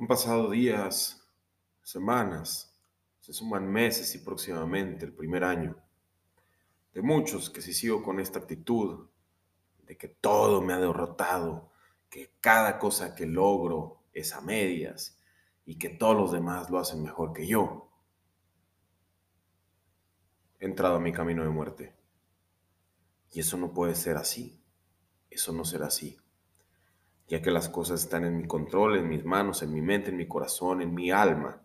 Han pasado días, semanas, se suman meses y próximamente el primer año. De muchos que si sigo con esta actitud de que todo me ha derrotado, que cada cosa que logro es a medias y que todos los demás lo hacen mejor que yo, he entrado a mi camino de muerte. Y eso no puede ser así. Eso no será así ya que las cosas están en mi control, en mis manos, en mi mente, en mi corazón, en mi alma.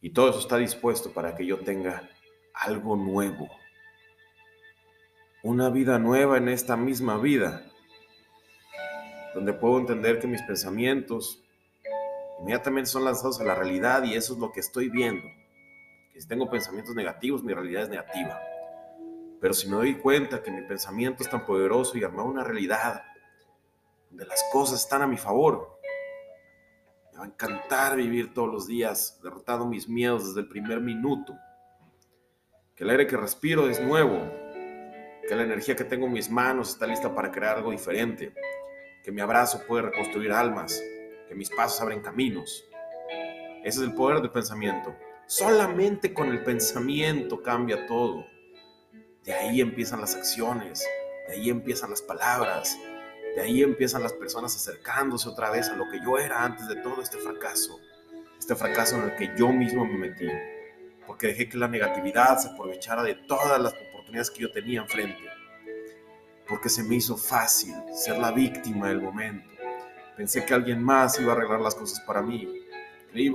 Y todo eso está dispuesto para que yo tenga algo nuevo. Una vida nueva en esta misma vida, donde puedo entender que mis pensamientos inmediatamente son lanzados a la realidad y eso es lo que estoy viendo. Que si tengo pensamientos negativos, mi realidad es negativa. Pero si me doy cuenta que mi pensamiento es tan poderoso y arma una realidad de las cosas están a mi favor. Me va a encantar vivir todos los días derrotando mis miedos desde el primer minuto. Que el aire que respiro es nuevo. Que la energía que tengo en mis manos está lista para crear algo diferente. Que mi abrazo puede reconstruir almas. Que mis pasos abren caminos. Ese es el poder del pensamiento. Solamente con el pensamiento cambia todo. De ahí empiezan las acciones. De ahí empiezan las palabras de ahí empiezan las personas acercándose otra vez a lo que yo era antes de todo este fracaso. Este fracaso en el que yo mismo me metí. Porque dejé que la negatividad se aprovechara de todas las oportunidades que yo tenía enfrente. Porque se me hizo fácil ser la víctima del momento. Pensé que alguien más iba a arreglar las cosas para mí. Creía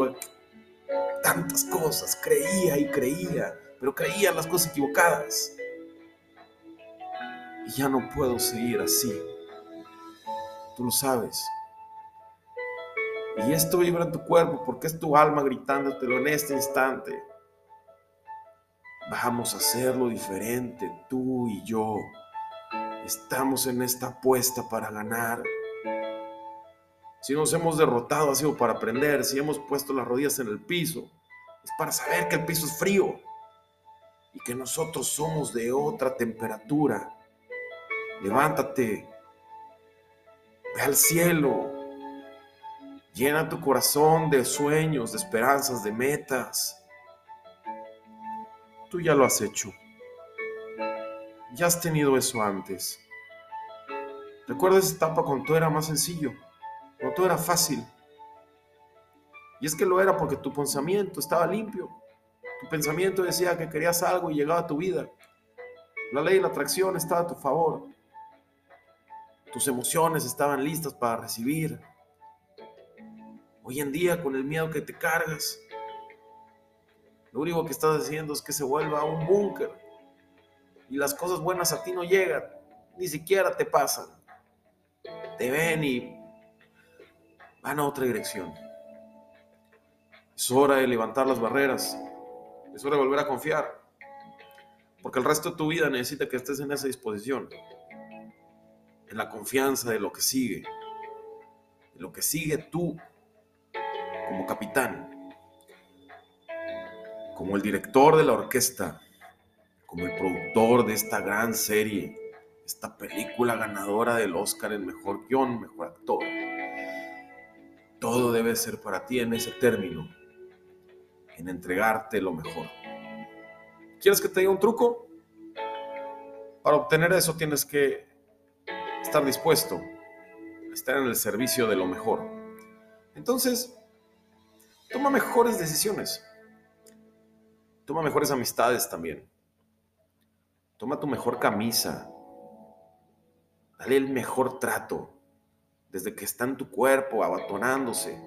tantas cosas, creía y creía, pero creía en las cosas equivocadas. Y ya no puedo seguir así tú lo sabes. Y esto vibra en tu cuerpo porque es tu alma gritándotelo en este instante. Vamos a hacerlo diferente, tú y yo. Estamos en esta apuesta para ganar. Si nos hemos derrotado ha sido para aprender. Si hemos puesto las rodillas en el piso, es para saber que el piso es frío y que nosotros somos de otra temperatura. Levántate, Al cielo. Llena tu corazón de sueños, de esperanzas, de metas. Tú ya lo has hecho. Ya has tenido eso antes. Recuerda esa etapa cuando todo era más sencillo, cuando todo era fácil. Y es que lo era porque tu pensamiento estaba limpio. Tu pensamiento decía que querías algo y llegaba a tu vida. La ley de la atracción estaba a tu favor. Tus emociones estaban listas para recibir. Hoy en día, con el miedo que te cargas, lo único que estás haciendo es que se vuelva un búnker. Y las cosas buenas a ti no llegan, ni siquiera te pasan. Te ven y van a otra dirección. Es hora de levantar las barreras. Es hora de volver a confiar. Porque el resto de tu vida necesita que estés en esa disposición en la confianza de lo que sigue, de lo que sigue tú como capitán, como el director de la orquesta, como el productor de esta gran serie, esta película ganadora del Oscar en mejor guion, mejor actor. Todo debe ser para ti en ese término, en entregarte lo mejor. ¿Quieres que te diga un truco? Para obtener eso tienes que estar dispuesto a estar en el servicio de lo mejor. Entonces, toma mejores decisiones. Toma mejores amistades también. Toma tu mejor camisa. Dale el mejor trato. Desde que está en tu cuerpo, abatonándose.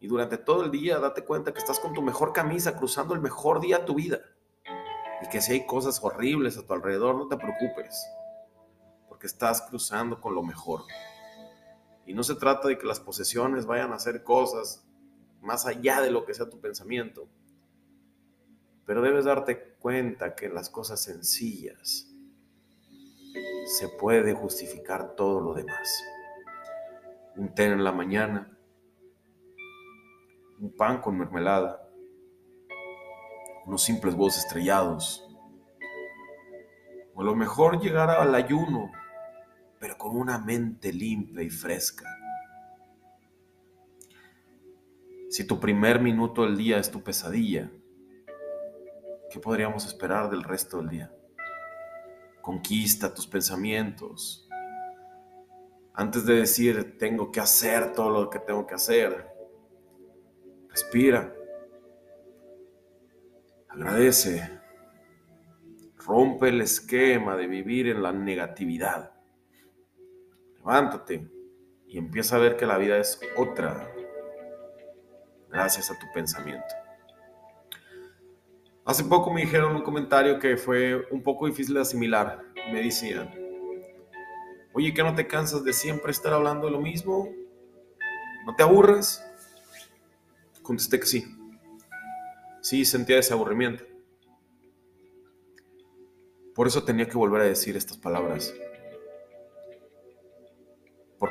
Y durante todo el día date cuenta que estás con tu mejor camisa, cruzando el mejor día de tu vida. Y que si hay cosas horribles a tu alrededor, no te preocupes estás cruzando con lo mejor. Y no se trata de que las posesiones vayan a hacer cosas más allá de lo que sea tu pensamiento. Pero debes darte cuenta que en las cosas sencillas se puede justificar todo lo demás. Un té en la mañana, un pan con mermelada, unos simples huevos estrellados, o a lo mejor llegar al ayuno pero con una mente limpia y fresca. Si tu primer minuto del día es tu pesadilla, ¿qué podríamos esperar del resto del día? Conquista tus pensamientos. Antes de decir, tengo que hacer todo lo que tengo que hacer, respira. Agradece. Rompe el esquema de vivir en la negatividad. Levántate y empieza a ver que la vida es otra gracias a tu pensamiento. Hace poco me dijeron un comentario que fue un poco difícil de asimilar. Me decían, oye, ¿que no te cansas de siempre estar hablando de lo mismo? ¿No te aburres? Contesté que sí. Sí, sentía ese aburrimiento. Por eso tenía que volver a decir estas palabras.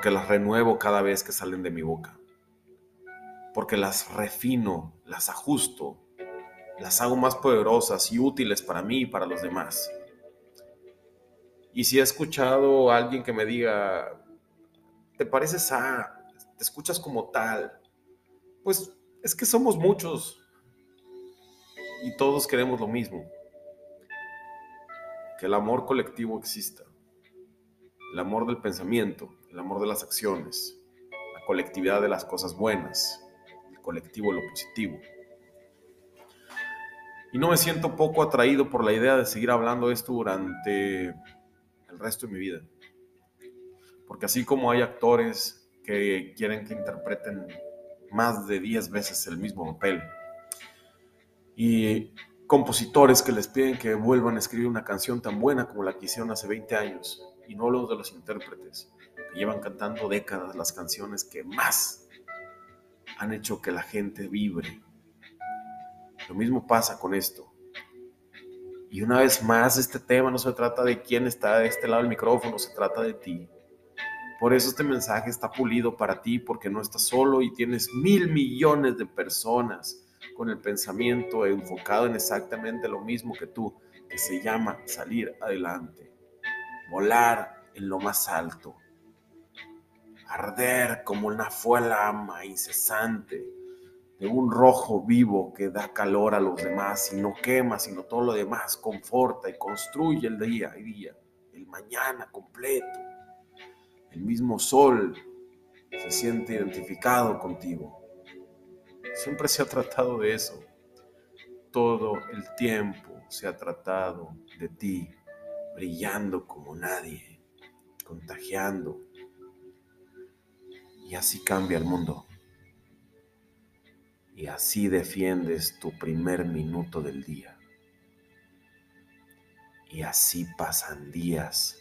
Porque las renuevo cada vez que salen de mi boca. Porque las refino, las ajusto las hago más poderosas y útiles para mí y para los demás. Y si he escuchado a alguien que me diga, te pareces a, te escuchas como tal, pues es que somos muchos y todos queremos lo mismo. Que el amor colectivo exista, el amor del pensamiento, el amor de las acciones, la colectividad de las cosas buenas, el colectivo de lo positivo. Y no me siento poco atraído por la idea de seguir hablando esto durante el resto de mi vida. Porque así como hay actores que quieren que interpreten más de 10 veces el mismo papel, y compositores que les piden que vuelvan a escribir una canción tan buena como la que hicieron hace 20 años, y no los de los intérpretes, llevan cantando décadas las canciones que más han hecho que la gente vibre lo mismo pasa con esto. Y una vez más, este tema no se trata de quién está de este lado del micrófono, se trata de ti. Por eso este mensaje está pulido para ti, porque no estás solo y tienes mil millones de personas con el pensamiento enfocado en exactamente lo mismo que tú, que se llama salir adelante, volar en lo más alto, arder como una fuelama incesante un rojo vivo que da calor a los demás y no quema, sino todo lo demás, conforta y construye el día y día, el mañana completo. El mismo sol se siente identificado contigo. Siempre se ha tratado de eso. Todo el tiempo se ha tratado de ti, brillando como nadie, contagiando. Y así cambia el mundo. Y así defiendes tu primer minuto del día. Y así pasan días,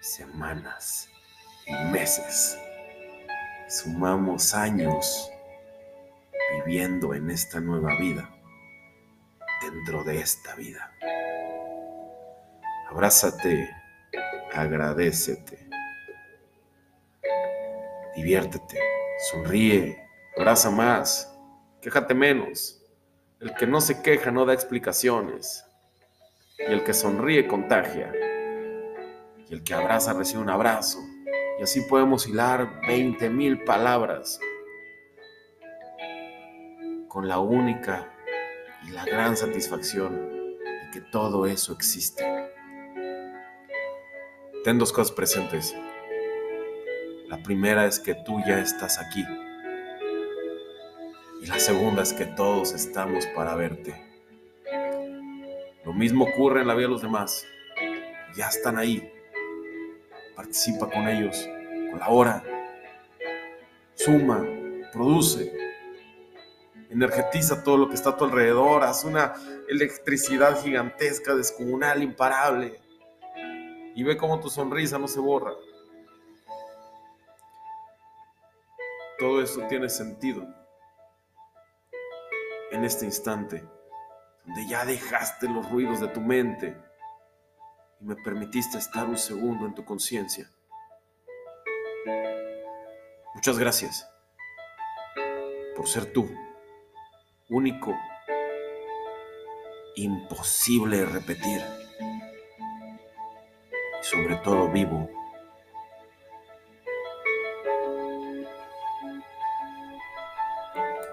semanas y meses. Sumamos años viviendo en esta nueva vida, dentro de esta vida. Abrázate, agradecete, diviértete, sonríe, abraza más quéjate menos. El que no se queja no da explicaciones. Y el que sonríe contagia. Y el que abraza recibe un abrazo. Y así podemos hilar 20 mil palabras con la única y la gran satisfacción de que todo eso existe. Ten dos cosas presentes. La primera es que tú ya estás aquí y la segunda es que todos estamos para verte. Lo mismo ocurre en la vida de los demás. Ya están ahí. Participa con ellos. Colabora. Suma. Produce. Energetiza todo lo que está a tu alrededor. Haz una electricidad gigantesca, descomunal, imparable. Y ve cómo tu sonrisa no se borra. Todo esto tiene sentido. En este instante, donde ya dejaste los ruidos de tu mente y me permitiste estar un segundo en tu conciencia. Muchas gracias por ser tú, único, imposible de repetir. Y sobre todo vivo